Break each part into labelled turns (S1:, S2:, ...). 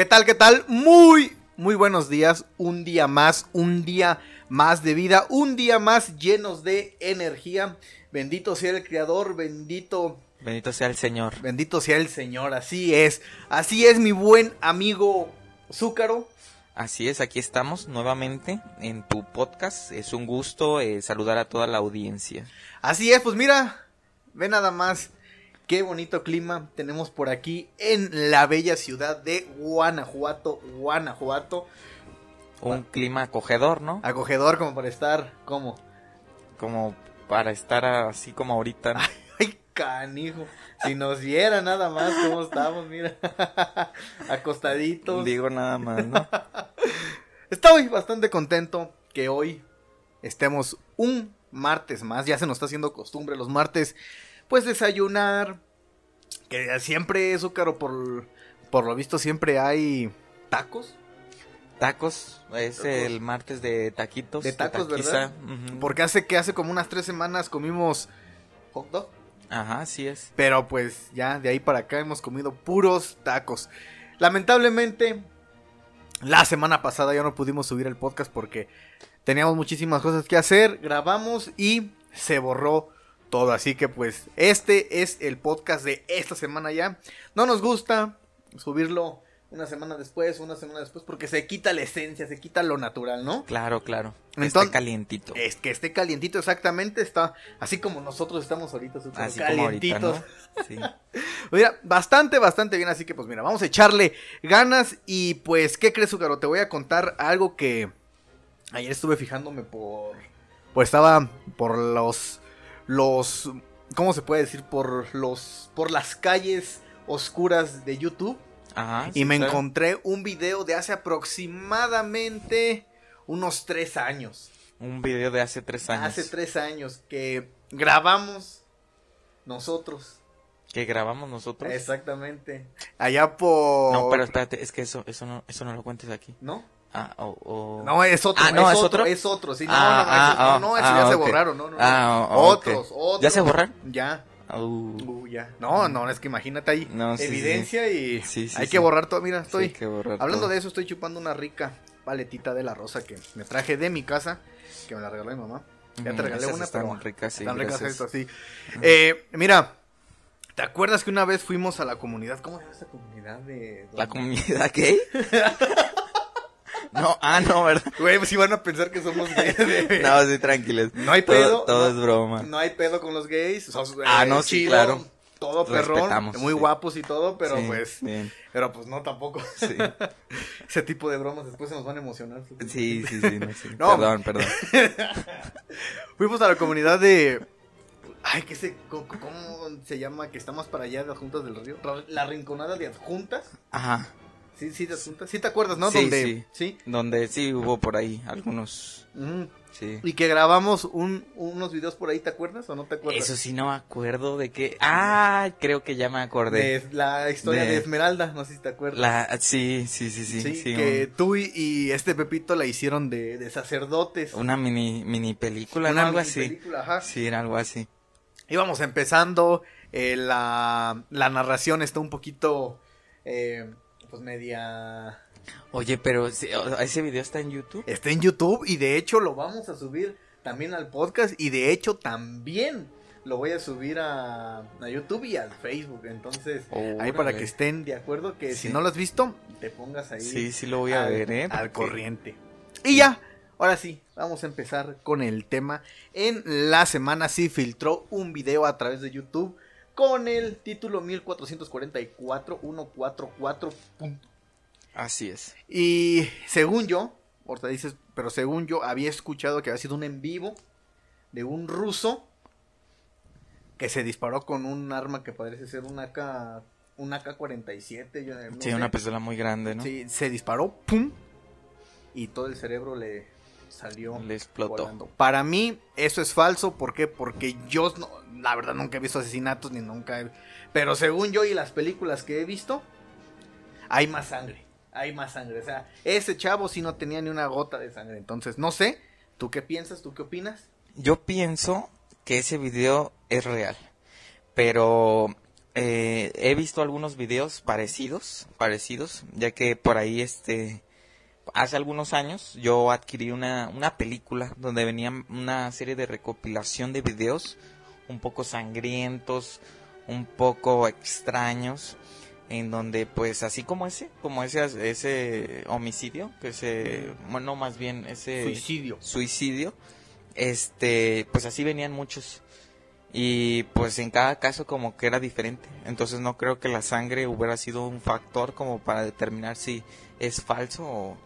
S1: ¿Qué tal? ¿Qué tal? Muy, muy buenos días. Un día más, un día más de vida, un día más llenos de energía. Bendito sea el Creador, bendito,
S2: Bendito sea el Señor.
S1: bendito sea el Señor. Así es, así es mi buen amigo Zúcaro.
S2: Así es, aquí estamos nuevamente en tu podcast. Es un gusto eh, saludar a toda la audiencia.
S1: Así es, pues mira, ve nada más. Qué bonito clima tenemos por aquí en la bella ciudad de Guanajuato, Guanajuato.
S2: Un clima acogedor, ¿no?
S1: Acogedor como para estar, como,
S2: Como para estar así como ahorita. ¿no?
S1: ay canijo, si nos viera nada más cómo estamos, mira, acostaditos.
S2: Digo nada más, ¿no?
S1: Estoy bastante contento que hoy estemos un martes más. Ya se nos está haciendo costumbre los martes, pues desayunar. Que siempre es caro por, por lo visto siempre hay tacos.
S2: Tacos, es
S1: Tacos.
S2: el martes de taquitos.
S1: De tacos. ¿verdad? Porque hace que hace como unas tres semanas comimos hot dog.
S2: Ajá, así es.
S1: Pero pues ya de ahí para acá hemos comido puros tacos. Lamentablemente, la semana pasada ya no pudimos subir el podcast porque teníamos muchísimas cosas que hacer. Grabamos y se borró todo. Así que pues este es el podcast de esta semana ya. No nos gusta subirlo una semana después, una semana después, porque se quita la esencia, se quita lo natural, ¿no?
S2: Claro, claro.
S1: Entonces-
S2: Está calientito.
S1: Es que esté calientito exactamente, está así como nosotros estamos ahorita, súper
S2: Así como ahorita,
S1: calientitos.
S2: ¿no? Sí.
S1: Mira, bastante, bastante bien, así que pues mira, vamos a echarle ganas y pues, ¿qué crees, Zucaro? Te voy a contar algo que ayer estuve fijándome por... Pues estaba por los... los... ¿Cómo se puede decir? Por los... por las calles oscuras de YouTube
S2: Ajá.
S1: y
S2: sí,
S1: me
S2: claro.
S1: encontré un video de hace aproximadamente unos tres años.
S2: Un video de hace tres años.
S1: Hace tres años que grabamos nosotros.
S2: Que grabamos nosotros.
S1: Exactamente. Allá por...
S2: No, pero espérate, es que eso, eso no, eso no lo cuentes aquí.
S1: ¿No?
S2: Ah, o, o-
S1: No, es otro.
S2: Ah, ¿no,
S1: es,
S2: es
S1: otro,
S2: otro?
S1: Es otro, sí. No,
S2: Ah,
S1: no,
S2: ah,
S1: eso,
S2: ah,
S1: no, eso ya se borraron. No, no, no.
S2: Ah, oh,
S1: otros, otros.
S2: ¿Ya se borraron?
S1: Ya.
S2: Uh,
S1: ya. No, no, es que imagínate ahí.
S2: No, sí,
S1: evidencia y
S2: Sí,
S1: hay que borrar todo. Mira, estoy...
S2: hay que borrar
S1: Hablando
S2: todo.
S1: de eso, estoy chupando una rica paletita de la rosa que me traje de mi casa, que me la regaló mi mamá. Ya te
S2: Ujú,
S1: regalé una,
S2: están
S1: pero
S2: ricas, sí,
S1: están ricas estas, sí. Eh, mira, ¿te acuerdas que una vez fuimos a la comunidad? ¿Cómo se llama esa comunidad de...?
S2: ¿La comunidad gay? no, ah, no, ¿verdad?
S1: Güey, pues iban a pensar que somos gays. de-
S2: No, sí, tranquilos.
S1: No hay pedo.
S2: Todo,
S1: no,
S2: es broma.
S1: No hay pedo con los gays.
S2: Ah,
S1: eh,
S2: no, sí,
S1: chido,
S2: claro.
S1: Todo perrón. Muy
S2: sí.
S1: guapos y todo, pero
S2: Sí,
S1: pues.
S2: Bien,
S1: Pero pues no tampoco.
S2: sí.
S1: Ese tipo de bromas después se nos van a emocionar.
S2: Sí, sí, sí, no, sí.
S1: No.
S2: Perdón, perdón.
S1: Fuimos a la comunidad de. Ay, ¿qué se, cómo, cómo se llama? Que está más para allá de Adjuntas del Río. La rinconada de Adjuntas.
S2: Ajá.
S1: Sí, sí, de Adjuntas. Sí, te acuerdas, ¿no?
S2: Sí,
S1: Donde.
S2: sí.
S1: Sí.
S2: Donde sí hubo por ahí algunos.
S1: Ujú.
S2: Sí.
S1: Y que grabamos un, unos videos por ahí, ¿te acuerdas o no te acuerdas?
S2: Eso sí no me acuerdo de qué. Ah, creo que ya me acordé.
S1: De la historia de,
S2: De-
S1: Esmeralda, no sé si te acuerdas.
S2: La, sí, sí, sí, sí.
S1: Sí,
S2: sí,
S1: que
S2: un-
S1: tú y, y este Pepito la hicieron de, de sacerdotes.
S2: una mini, mini película, ¿no?
S1: Una
S2: algo
S1: mini
S2: así.
S1: película, ajá.
S2: Sí, era algo así.
S1: Íbamos empezando, eh, la, la narración está un poquito, eh, pues media...
S2: Oye, pero ese video está en YouTube.
S1: Está en YouTube y de hecho lo vamos a subir también al podcast y de hecho también lo voy a subir a, a YouTube y al Facebook. Entonces, ahí para que estén de acuerdo, que si no lo has visto, te pongas ahí.
S2: Sí, sí lo voy a
S1: al,
S2: ver, ¿eh?
S1: al corriente. Y ya, ahora sí, vamos a empezar con el tema. En la semana sí filtró un video a través de YouTube con el título 1444-144. punto.
S2: Así es.
S1: Y según yo, ahorita dices, pero según yo había escuchado que había sido un en vivo de un ruso que se disparó con un arma que parece ser una AK, una AK-47. yo no
S2: Sí,
S1: sé.
S2: una pistola muy grande, ¿no?
S1: Sí, se disparó, ¡pum! Y todo el cerebro le salió
S2: Le explotó.
S1: volando. Para mí, eso es falso. ¿Por qué? Porque yo, no- la verdad, nunca he visto asesinatos ni nunca he... Pero según yo y las películas que he visto, hay más sangre. Hay más sangre. O sea, ese chavo sí no tenía ni una gota de sangre. Entonces, no sé. ¿Tú qué piensas? ¿Tú qué opinas?
S2: Yo pienso que ese video es real. Pero eh, he visto algunos videos parecidos, parecidos, ya que por ahí este hace algunos años yo adquirí una, una película donde venía una serie de recopilación de videos un poco sangrientos, un poco extraños, en donde pues así como ese, como ese, ese homicidio, que se, bueno, más bien ese
S1: Suicidio.
S2: suicidio, este, pues así venían muchos. Y pues en cada caso como que era diferente. Entonces no creo que la sangre hubiera sido un factor como para determinar si es falso o,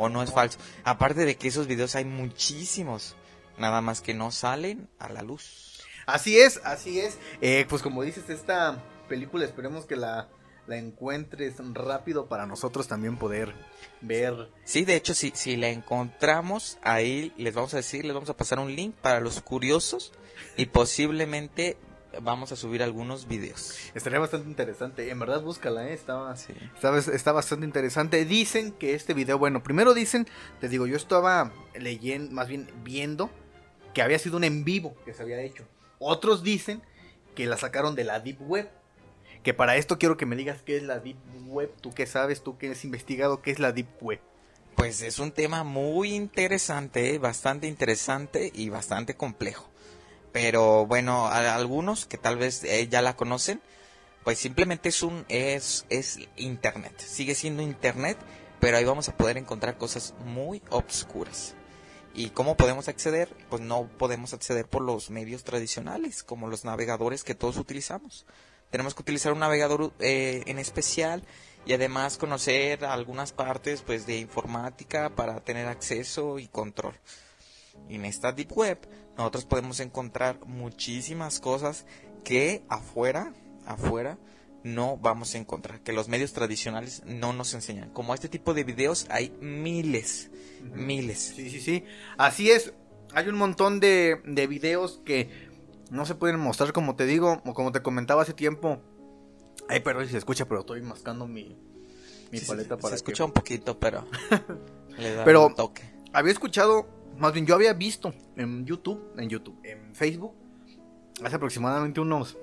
S2: o no es falso. Aparte de que esos videos hay muchísimos, nada más que no salen a la luz.
S1: Así es, así es. Eh, pues como dices, esta película esperemos que la, la encuentres rápido para nosotros también poder ver.
S2: Sí, de hecho, si, si la encontramos, ahí les vamos a decir, les vamos a pasar un link para los curiosos y posiblemente vamos a subir algunos videos.
S1: Estaría bastante interesante. En verdad, búscala, ¿eh? Estaba,
S2: Sí.
S1: está, está bastante interesante. Dicen que este video, bueno, primero dicen, te digo, yo estaba leyendo, más bien viendo que había sido un en vivo que se había hecho. Otros dicen que la sacaron de la Deep Web. Que para esto quiero que me digas qué es la Deep Web. Tú qué sabes, tú que has investigado qué es la Deep Web.
S2: Pues es un tema muy interesante, bastante interesante y bastante complejo. Pero bueno, algunos que tal vez eh, ya la conocen, pues simplemente es un es es internet. Sigue siendo internet, pero ahí vamos a poder encontrar cosas muy obscuras. ¿Y cómo podemos acceder? Pues no podemos acceder por los medios tradicionales, como los navegadores que todos utilizamos. Tenemos que utilizar un navegador eh, en especial y además conocer algunas partes pues de informática para tener acceso y control. En esta deep web nosotros podemos encontrar muchísimas cosas que afuera, afuera no vamos a encontrar, que los medios tradicionales no nos enseñan. Como este tipo de videos hay miles, miles.
S1: Sí, sí, sí. Así es. Hay un montón de, de videos que no se pueden mostrar, como te digo, o como te comentaba hace tiempo. Ay, perdón si se escucha, pero estoy mascando mi, mi
S2: Sí,
S1: paleta
S2: se,
S1: para
S2: se
S1: que-
S2: escucha un poquito, pero le da
S1: Pero-
S2: un toque.
S1: Había escuchado, más bien yo había visto en YouTube, en YouTube, en Facebook, hace aproximadamente unos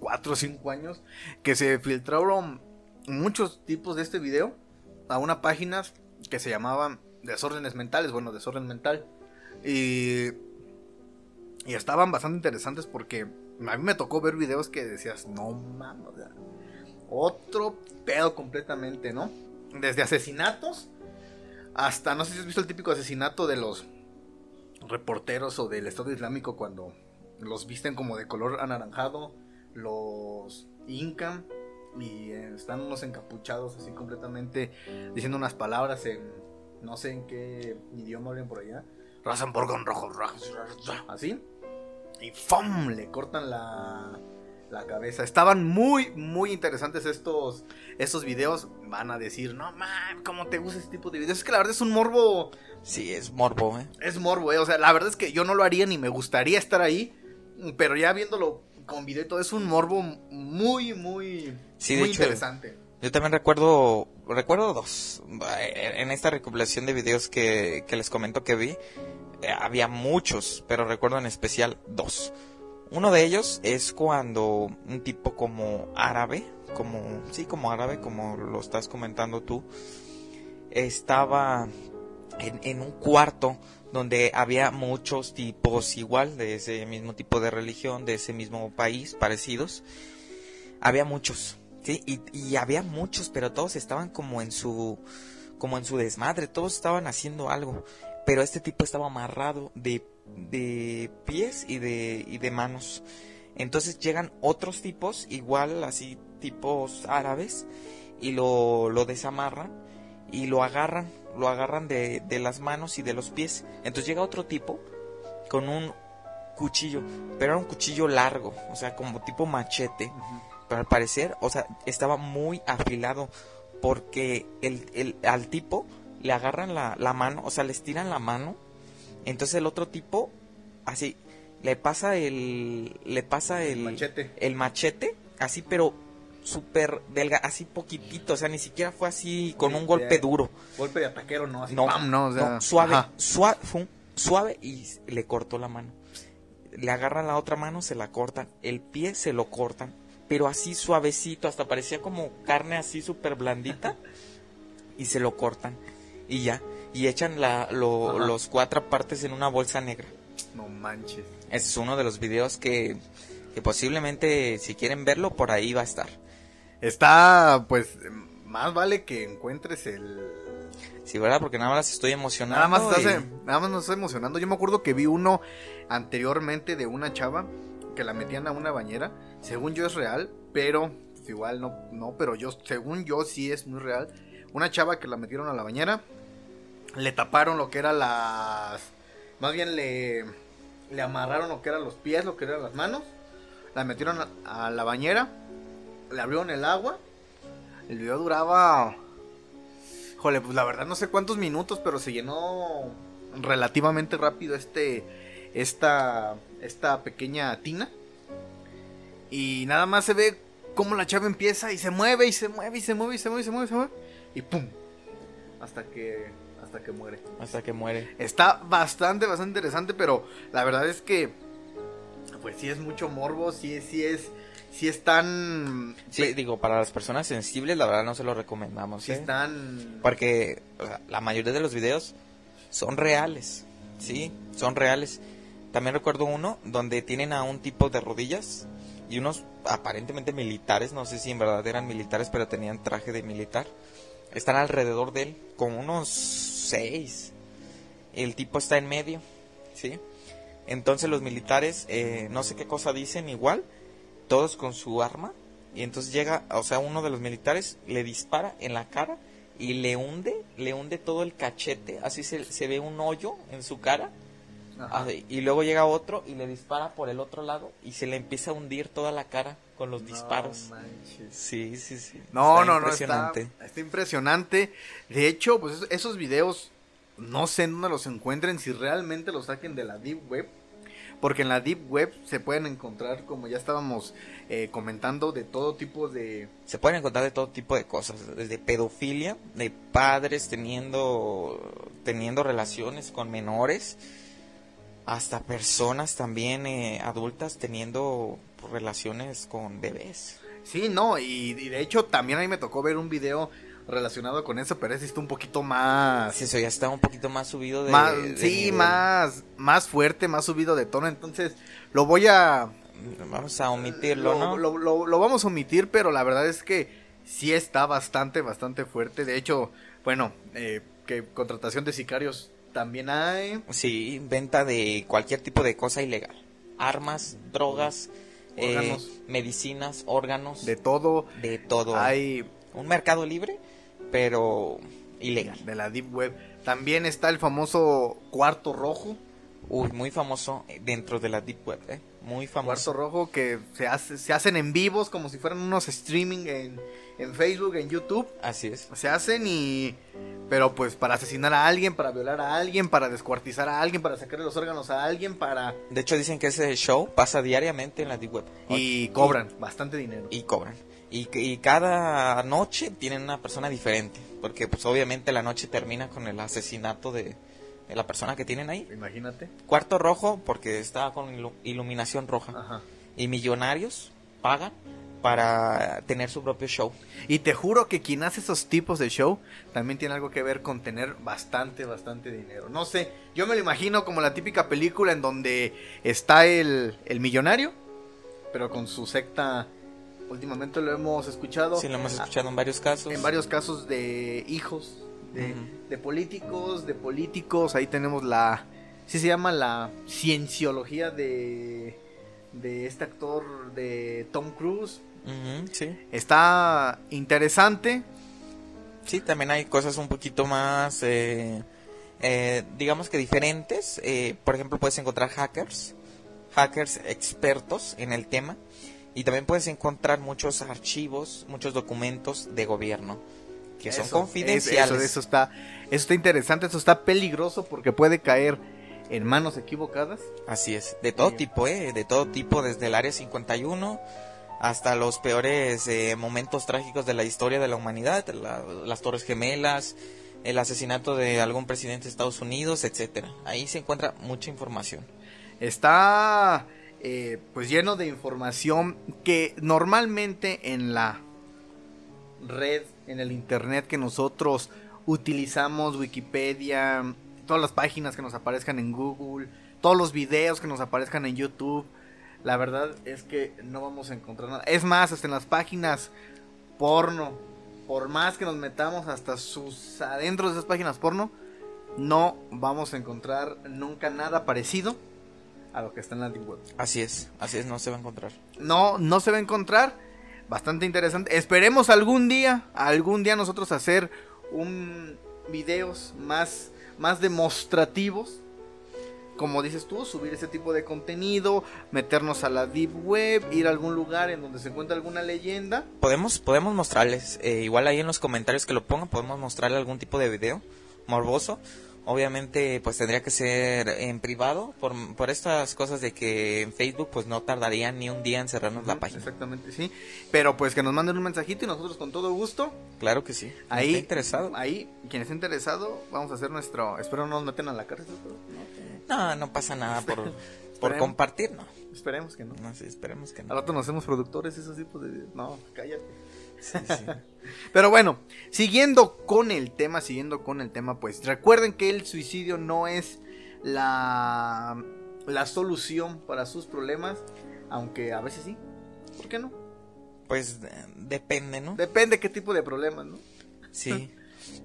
S1: 4 o 5 años, que se filtraron muchos tipos de este video a una página que se llamaban Desórdenes Mentales, bueno, Desorden Mental. Y, y estaban bastante interesantes porque a mí me tocó ver videos que decías, no mames, otro pedo completamente, ¿no? Desde asesinatos hasta, no sé si has visto el típico asesinato de los reporteros o del Estado Islámico cuando los visten como de color anaranjado, los hincan y eh, están unos encapuchados así completamente diciendo unas palabras en no sé en qué idioma hablan por allá. Rasenborg con rojo, así. Y ¡fum! Le cortan la, la cabeza. Estaban muy, muy interesantes estos, estos videos. Van a decir, no man, ¿cómo te gusta este tipo de videos? Es que la verdad es un morbo.
S2: Sí, es morbo, ¿eh?
S1: Es morbo, eh. O sea, la verdad es que yo no lo haría ni me gustaría estar ahí. Pero ya viéndolo con video y todo, es un morbo muy, muy,
S2: Sí,
S1: muy
S2: hecho,
S1: interesante.
S2: Yo también recuerdo, recuerdo dos. En esta recopilación de videos que, que les comento que vi, eh, había muchos, pero recuerdo en especial dos. Uno de ellos es cuando un tipo como árabe, como, sí, como árabe, como lo estás comentando tú, estaba en, un cuarto donde había muchos tipos igual, de ese mismo tipo de religión, de ese mismo país, parecidos. Había muchos, sí, y, y había muchos, pero todos estaban como en su, como en su desmadre, todos estaban haciendo algo, pero este tipo estaba amarrado de, de pies y de, y de manos. Entonces llegan otros tipos, igual así tipos árabes, y lo, lo desamarran y lo agarran, lo agarran de, de las manos y de los pies. Entonces llega otro tipo con un cuchillo, pero era un cuchillo largo, o sea, como tipo machete. Pero al parecer, o sea, estaba muy afilado porque el, el- al tipo le agarran la, la mano, o sea, le estiran la mano. Entonces el otro tipo, así, le pasa el, le pasa el,
S1: machete.
S2: el machete, así, pero súper delgado, así poquitito, o sea, ni siquiera fue así con un golpe duro.
S1: Golpe de ataquero, ¿no? Así,
S2: No,
S1: ¡pam! no, o sea,
S2: no, suave,
S1: ajá.
S2: suave, fue un- suave y le cortó la mano. Le agarran la otra mano, se la cortan, el pie se lo cortan, pero así suavecito, hasta parecía como carne así súper blandita, y se lo cortan, y ya, y echan la, lo- los cuatro partes en una bolsa negra.
S1: No manches.
S2: Ese es uno de los videos que, que posiblemente, si quieren verlo, por ahí va a estar.
S1: Está, pues, más vale que encuentres el...
S2: Sí, ¿verdad? Porque nada más estoy emocionado.
S1: Nada más,
S2: y-
S1: eh, nada más nos está emocionando. Yo me acuerdo que vi uno anteriormente de una chava que la metían a una bañera. Según yo es real, pero pues, igual no, no, pero yo, según yo sí es muy real. Una chava que la metieron a la bañera, le taparon lo que eran las, más bien le, le amarraron lo que eran los pies, lo que eran las manos, la metieron a, la bañera, le abrieron el agua. El video duraba Híjole, pues la verdad no sé cuántos minutos, pero se llenó relativamente rápido este esta esta pequeña tina. Y nada más se ve cómo la chava empieza y se mueve y se mueve y se mueve y se mueve y se mueve y se mueve y pum. Hasta que hasta que muere.
S2: Hasta que muere.
S1: Está bastante bastante interesante, pero la verdad es que pues sí es mucho morbo, sí sí es sí es tan
S2: Sí, digo, para las personas sensibles, la verdad no se lo recomendamos.
S1: sí
S2: ¿eh?
S1: están
S2: Porque o sea, la mayoría de los videos son reales. Sí, son reales. También recuerdo uno donde tienen a un tipo de rodillas y unos aparentemente militares, no sé si en verdad eran militares, pero tenían traje de militar. Están alrededor de él, con unos seis. El tipo está en medio, ¿sí? Entonces los militares, eh, no sé qué cosa dicen igual, todos con su arma. Y entonces llega, o sea, uno de los militares le dispara en la cara y le hunde, le hunde todo el cachete, así se, se ve un hoyo en su cara. Así, y luego llega otro y le dispara por el otro lado y se le empieza a hundir toda la cara con los disparos.
S1: No manches.
S2: Sí, sí, sí.
S1: No,
S2: Está
S1: no, no,
S2: impresionante.
S1: está, está impresionante. De hecho, pues esos, esos videos no sé en dónde los encuentren, si realmente los saquen de la Deep Web. Porque en la Deep Web se pueden encontrar, como ya estábamos eh, comentando, de todo tipo de...
S2: Se pueden encontrar de todo tipo de cosas, desde pedofilia, de padres teniendo, teniendo relaciones con menores, hasta personas también eh, adultas teniendo relaciones con bebés.
S1: Sí, no, y, y de hecho también a mí me tocó ver un video relacionado con eso, pero ese está un poquito más...
S2: Sí, eso ya está un poquito más subido de...
S1: más-
S2: de
S1: sí,
S2: nivel.
S1: más, más fuerte, más subido de tono, entonces lo voy a...
S2: Vamos a omitirlo,
S1: lo,
S2: ¿no?
S1: lo- lo- lo vamos a omitir, pero la verdad es que sí está bastante, bastante fuerte. De hecho, bueno, eh, que contratación de sicarios también hay.
S2: Sí, venta de cualquier tipo de cosa ilegal. Armas, drogas, eh,
S1: Órganos.
S2: medicinas, órganos,
S1: De todo.
S2: de todo.
S1: Hay
S2: Un mercado libre, pero ilegal.
S1: de la Deep Web. También está el famoso cuarto rojo.
S2: Uy, muy famoso dentro de la Deep Web, ¿eh? Muy
S1: Cuarto
S2: famoso.
S1: rojo que se, hace, se hacen en vivos como si fueran unos streaming en, en Facebook, en YouTube.
S2: Así es.
S1: Se hacen y... Pero pues para asesinar a alguien, para violar a alguien, para descuartizar a alguien, para sacarle los órganos a alguien, para...
S2: De hecho, dicen que ese show pasa diariamente en la Deep Web.
S1: Y cobran bastante dinero.
S2: Y cobran. Y, y cada noche tienen una persona diferente. Porque, pues, obviamente la noche termina con el asesinato de, de la persona que tienen ahí.
S1: Imagínate.
S2: Cuarto rojo, porque está con ilu- iluminación roja.
S1: Ajá.
S2: Y millonarios pagan para tener su propio show.
S1: Y te juro que quien hace esos tipos de show también tiene algo que ver con tener bastante, bastante dinero. No sé, yo me lo imagino como la típica película en donde está el, el millonario, pero con su secta. Últimamente lo hemos escuchado.
S2: Sí, lo hemos escuchado en varios casos.
S1: En varios casos de hijos, de, de políticos, de políticos. Ahí tenemos la. Sí se llama la cienciología de. De este actor de Tom Cruise.
S2: Sí.
S1: Está interesante.
S2: Sí, también hay cosas un poquito más, eh, eh, digamos que diferentes. Eh, por ejemplo, puedes encontrar hackers, hackers expertos en el tema. Y también puedes encontrar muchos archivos, muchos documentos de gobierno que son
S1: Eso,
S2: confidenciales.
S1: Eso, eso está, eso está interesante, eso está peligroso porque puede caer en manos equivocadas.
S2: Así es, de todo
S1: Sí.
S2: tipo, ¿eh? De todo tipo, desde el Área 51 hasta los peores eh, momentos trágicos de la historia de la humanidad, la- las Torres Gemelas, el asesinato de algún presidente de Estados Unidos, etcétera. Ahí se encuentra mucha información.
S1: Está eh, pues lleno de información que normalmente en la red, en el internet que nosotros utilizamos, Wikipedia, todas las páginas que nos aparezcan en Google, todos los videos que nos aparezcan en YouTube, la verdad es que no vamos a encontrar nada. Es más, hasta en las páginas porno, por más que nos metamos hasta sus adentro de esas páginas porno, no vamos a encontrar nunca nada parecido a lo que está en la Deep Web.
S2: Así es, así es, no se va a encontrar.
S1: No, no se va a encontrar. Bastante interesante. Esperemos algún día, algún día nosotros hacer un videos más, más demostrativos. Como dices tú, subir ese tipo de contenido, meternos a la deep web, ir a algún lugar en donde se encuentra alguna leyenda.
S2: Podemos, podemos mostrarles, eh, igual ahí en los comentarios que lo pongan, podemos mostrarle algún tipo de video morboso Obviamente, pues tendría que ser en privado por, por estas cosas de que en Facebook, pues no tardaría ni un día en cerrarnos la página.
S1: Exactamente, sí. Pero pues que nos manden un mensajito y nosotros con todo gusto.
S2: Claro que sí.
S1: Ahí,
S2: ¿Está interesado?
S1: Ahí, quien esté interesado, vamos a hacer nuestro. Espero no nos meten a la cárcel.
S2: no, no, pasa nada por, por compartir, ¿no?
S1: Esperemos que no.
S2: No, sí, esperemos que no.
S1: Al rato nos hacemos productores, esos tipos de. No, cállate. Pero bueno, siguiendo con el tema, siguiendo con el tema, pues recuerden que el suicidio no es la, la solución para sus problemas, aunque a veces sí. ¿Por qué no?
S2: Pues depende, ¿no?
S1: Depende qué tipo de problemas, ¿no?
S2: Sí.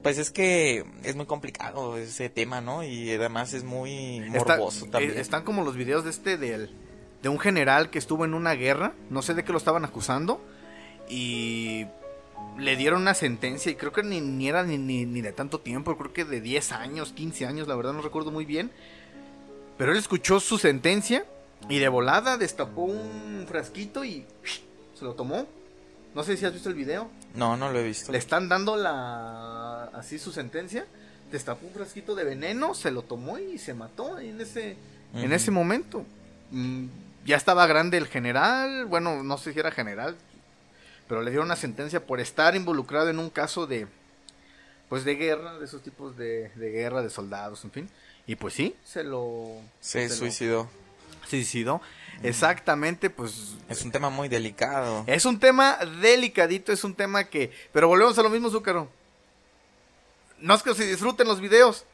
S2: Pues es que es muy complicado ese tema, ¿no? Y además es muy morboso también.
S1: Eh, están como los videos de este del, de un general que estuvo en una guerra, no sé de qué lo estaban acusando, y le dieron una sentencia y creo que ni, era ni, ni, de tanto tiempo, creo que de 10 años, 15 años, la verdad no recuerdo muy bien. Pero él escuchó su sentencia y de volada destapó un frasquito y se lo tomó. No sé si has visto el video.
S2: No, no lo he visto.
S1: Le están dando la así su sentencia. Destapó un frasquito de veneno, se lo tomó y se mató en ese en ese momento. Mm, ya estaba grande el general, bueno, no sé si era general, pero le dieron una sentencia por estar involucrado en un caso de pues de guerra, de esos tipos de, de guerra, de soldados, en fin. Y pues sí, se lo...
S2: Se, suicidó.
S1: Suicidó. Exactamente, pues...
S2: Es un tema muy delicado.
S1: Es un tema delicadito, es un tema que... Pero volvemos a lo mismo, Zúcaro. No es que se disfruten los videos,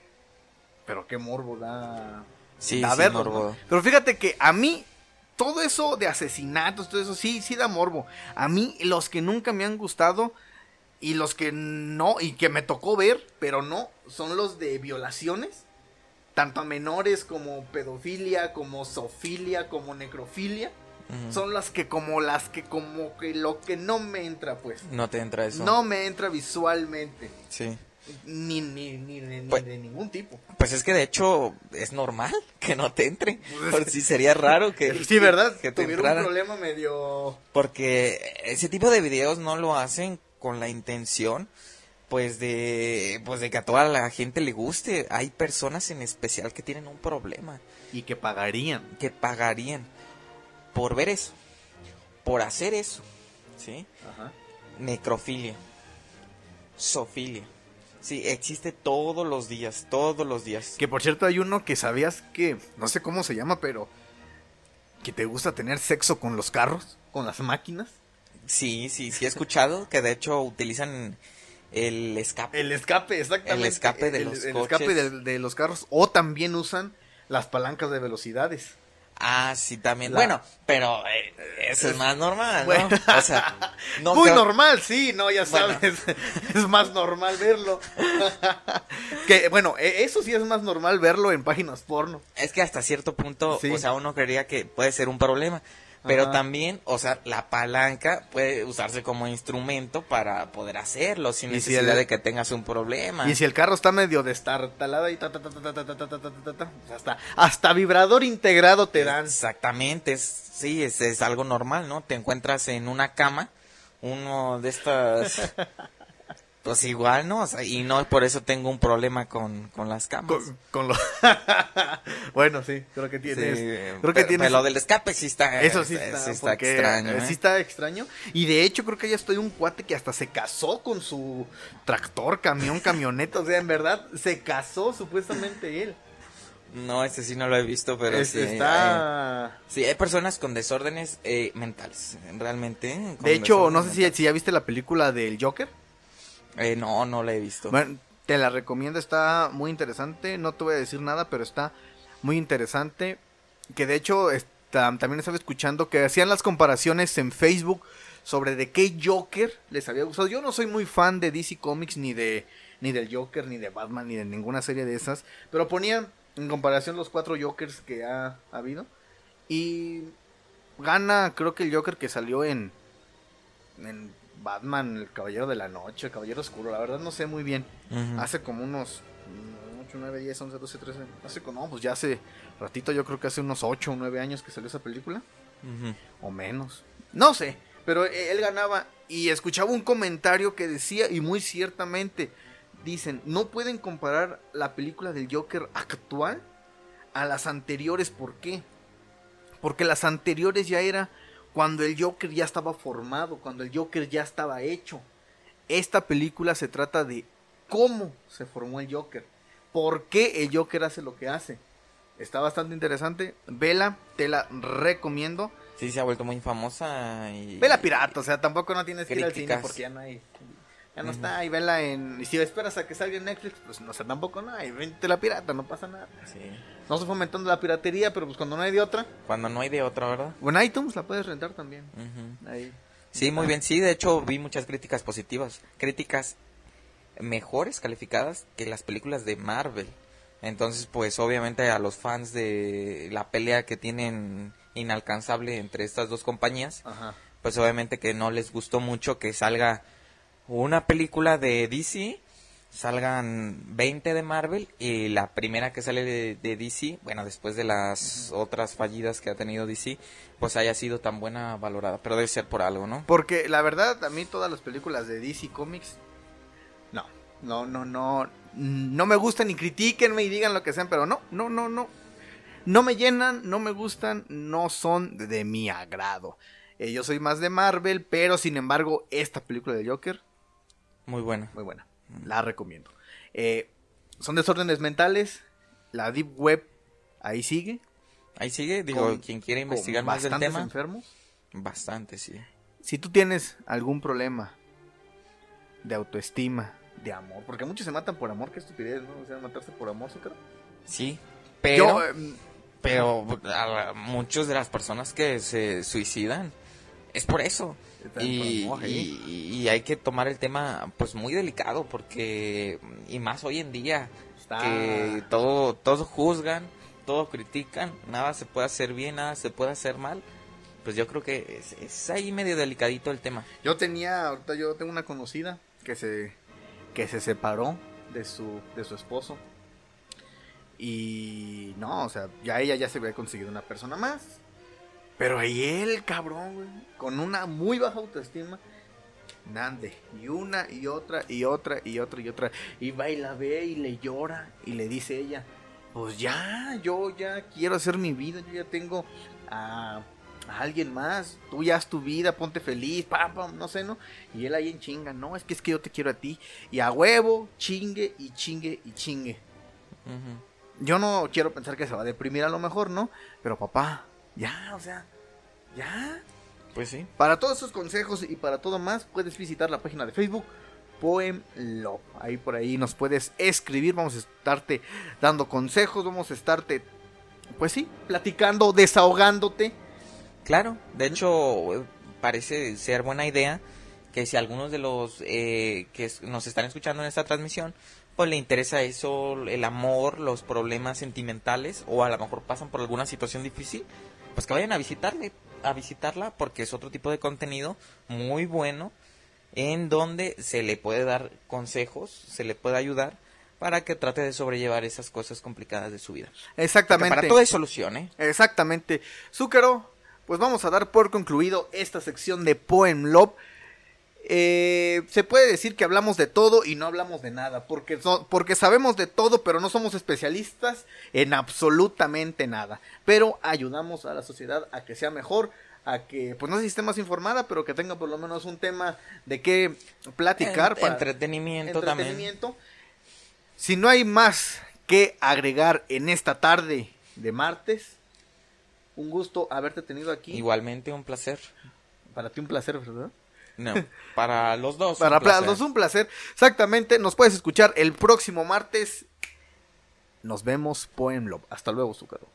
S1: pero qué morbo da...
S2: Sí, sí, morbo.
S1: Pero fíjate que a mí todo eso de asesinatos, todo eso, sí, sí da morbo. A mí, los que nunca me han gustado y los que no, y que me tocó ver, pero no, son los de violaciones. Tanto a menores como pedofilia, como zoofilia, como necrofilia. Son las que como las que como que lo que no me entra pues.
S2: No te entra eso.
S1: No me entra visualmente.
S2: Sí.
S1: Ni, ni, ni, ni pues, de ningún tipo.
S2: Pues es que de hecho es normal que no te entre. Pues Por si sería raro que.
S1: Sí, ¿verdad? Que tuviera un problema medio.
S2: Porque ese tipo de videos no lo hacen con la intención. Pues de, pues de que a toda la gente le guste. Hay personas en especial que tienen un problema.
S1: Y que pagarían.
S2: Que pagarían. Por ver eso. Por hacer eso. ¿Sí? Ajá. Necrofilia. Sofilia Sí, existe todos los días, todos los días.
S1: Que por cierto hay uno que sabías que, no sé cómo se llama, pero que te gusta tener sexo con los carros, con las máquinas.
S2: Sí, sí, sí he escuchado que de hecho utilizan el escape.
S1: El escape, exactamente.
S2: El escape de los
S1: el escape de, los carros o también usan las palancas de velocidades.
S2: Ah, sí, también. Bueno, pero eh, eso es más normal, ¿no? O sea,
S1: Muy normal, sí, no, ya sabes. es más normal verlo. que, bueno, e, eso sí es más normal verlo en páginas porno.
S2: Es que hasta cierto punto, o sea, uno creería que puede ser un problema. Pero también, o sea, la palanca puede usarse como instrumento para poder hacerlo sin necesidad de que tengas un problema.
S1: Y si el carro está medio destartalado y hasta, hasta vibrador integrado te dan.
S2: Exactamente, es, sí, es, es algo normal, ¿no? Te encuentras en una cama, uno de estas Pues igual, ¿no? O sea, y no por eso tengo un problema con, con las camas.
S1: Con, lo... bueno, sí, creo que tienes.
S2: creo que tienes... Lo del escape sí está.
S1: Eso sí está, extraño. ¿eh? Sí está extraño. Y de hecho, creo que ya estoy un cuate que hasta se casó con su tractor, camión, camioneta. O sea, en verdad, se casó supuestamente él.
S2: No, este sí no lo he visto, pero sí.
S1: está...
S2: hay- sí, hay personas con desórdenes eh, mentales, realmente. ¿eh? con
S1: De hecho, no sé si, si ya viste la película del Joker.
S2: Eh, no, no la he visto.
S1: Bueno, te la recomiendo, está muy interesante. No te voy a decir nada, pero está muy interesante. Que de hecho, también estaba escuchando que hacían las comparaciones en Facebook sobre de qué Joker les había gustado. Yo no soy muy fan de DC Comics, ni de ni del Joker, ni de Batman, ni de ninguna serie de esas. Pero ponían en comparación los cuatro Jokers que ha, habido. Y gana, creo que el Joker que salió en, en Batman, el Caballero de la Noche, el Caballero Oscuro. La verdad no sé muy bien. Hace como unos 8, 9, 10, 11, 12, 13. Hace como, no, pues ya hace ratito, yo creo que hace unos 8 o 9 años que salió esa película. O menos. No sé. Pero e- él ganaba. Y escuchaba un comentario que decía, y muy ciertamente, dicen, no pueden comparar la película del Joker actual a las anteriores. ¿Por qué? Porque las anteriores ya era cuando el Joker ya estaba formado, cuando el Joker ya estaba hecho. Esta película se trata de cómo se formó el Joker. ¿Por qué el Joker hace lo que hace? Está bastante interesante. Vela, te la recomiendo.
S2: Sí, se ha vuelto muy famosa y...
S1: Vela pirata, o sea, tampoco no tienes que ir al cine porque ya no hay. Ya no está, y vela en. Y si esperas a que salga en Netflix, pues no sé, tampoco no hay. Vente la pirata, no pasa nada.
S2: Sí.
S1: No estoy fomentando la piratería, pero pues cuando no hay de otra.
S2: Cuando no hay de otra, ¿verdad?
S1: O en iTunes la puedes rentar también.
S2: Ujú.
S1: Ahí.
S2: Sí, muy bien. Sí, de hecho vi muchas críticas positivas. Críticas mejores calificadas que las películas de Marvel. Entonces, pues obviamente a los fans de la pelea que tienen inalcanzable entre estas dos compañías,
S1: Ajá.
S2: pues obviamente que no les gustó mucho que salga una película de DC, salgan 20 de Marvel y la primera que sale de, DC, bueno, después de las otras fallidas que ha tenido DC, pues haya sido tan buena valorada, pero debe ser por algo, ¿no?
S1: Porque la verdad, a mí todas las películas de DC Comics. No, no, no, no. No me gustan ni critiquenme y digan lo que sean, pero no, no, no, no. No me llenan, no me gustan, no son de mi agrado. Eh, yo soy más de Marvel, pero sin embargo, esta película de Joker,
S2: Muy buena.
S1: muy buena. La recomiendo. Eh, son desórdenes mentales. La Deep Web ahí sigue.
S2: Ahí sigue, digo,
S1: con-
S2: quien quiere investigar más del tema,
S1: enfermos.
S2: bastante, sí.
S1: Si tú tienes algún problema de autoestima, de amor, porque muchos se matan por amor, qué estupidez, ¿no? O sea, matarse por amor, creo.
S2: Sí, pero...
S1: Yo, em,
S2: Pero a muchas de las personas que se suicidan es por eso. Y, y- y hay que tomar el tema pues muy delicado porque y más hoy en día
S1: está...
S2: que todo todos juzgan, todo critican, nada se puede hacer bien, nada se puede hacer mal. Pues yo creo que es, es ahí medio delicadito el tema.
S1: Yo tenía, ahorita yo tengo una conocida que se que se separó de su de su esposo. Y no, o sea, ya ella ya se había conseguido una persona más. Pero ahí él, cabrón, güey, con una muy baja autoestima, Nande, y una y otra y otra y otra y otra. Y va y la ve y le llora y le dice ella, pues ya, yo ya quiero hacer mi vida, yo ya tengo a, a alguien más, tú ya haz tu vida, ponte feliz, pam, pam, no sé, ¿no? Y él ahí en chinga, no, es que es que yo te quiero a ti. Y a huevo, chingue y chingue y chingue. Yo no quiero pensar que se va a deprimir a lo mejor, ¿no? Pero papá, ya, o sea, ya.
S2: Pues sí.
S1: Para todos esos consejos y para todo más, puedes visitar la página de Facebook Poem Love. Ahí por ahí nos puedes escribir, vamos a estarte dando consejos, vamos a estarte, pues sí, platicando, desahogándote.
S2: Claro, de hecho parece ser buena idea que si algunos de los eh, que nos están escuchando en esta transmisión, pues le interesa eso, el amor, los problemas sentimentales o a lo mejor pasan por alguna situación difícil, pues que vayan a visitarle, a visitarla porque es otro tipo de contenido muy bueno en donde se le puede dar consejos, se le puede ayudar para que trate de sobrellevar esas cosas complicadas de su vida. Porque
S1: Exactamente.
S2: para todo hay solución, ¿eh?
S1: Exactamente. Zúcaro, pues vamos a dar por concluido esta sección de Poem Love. Eh, se puede decir que hablamos de todo y no hablamos de nada, porque, so- porque sabemos de todo, pero no somos especialistas en absolutamente nada. Pero ayudamos a la sociedad a que sea mejor, a que, pues no sé si esté más informada, pero que tenga por lo menos un tema de qué platicar. Para
S2: entretenimiento, también.
S1: entretenimiento. Si no hay más que agregar en esta tarde de martes. Un gusto haberte tenido aquí.
S2: Igualmente un placer.
S1: Para ti un placer, ¿verdad?
S2: No, para los dos.
S1: Para los dos un placer. Exactamente. Nos puedes escuchar el próximo martes. Nos vemos, Poem Love. Hasta luego, Zucaro.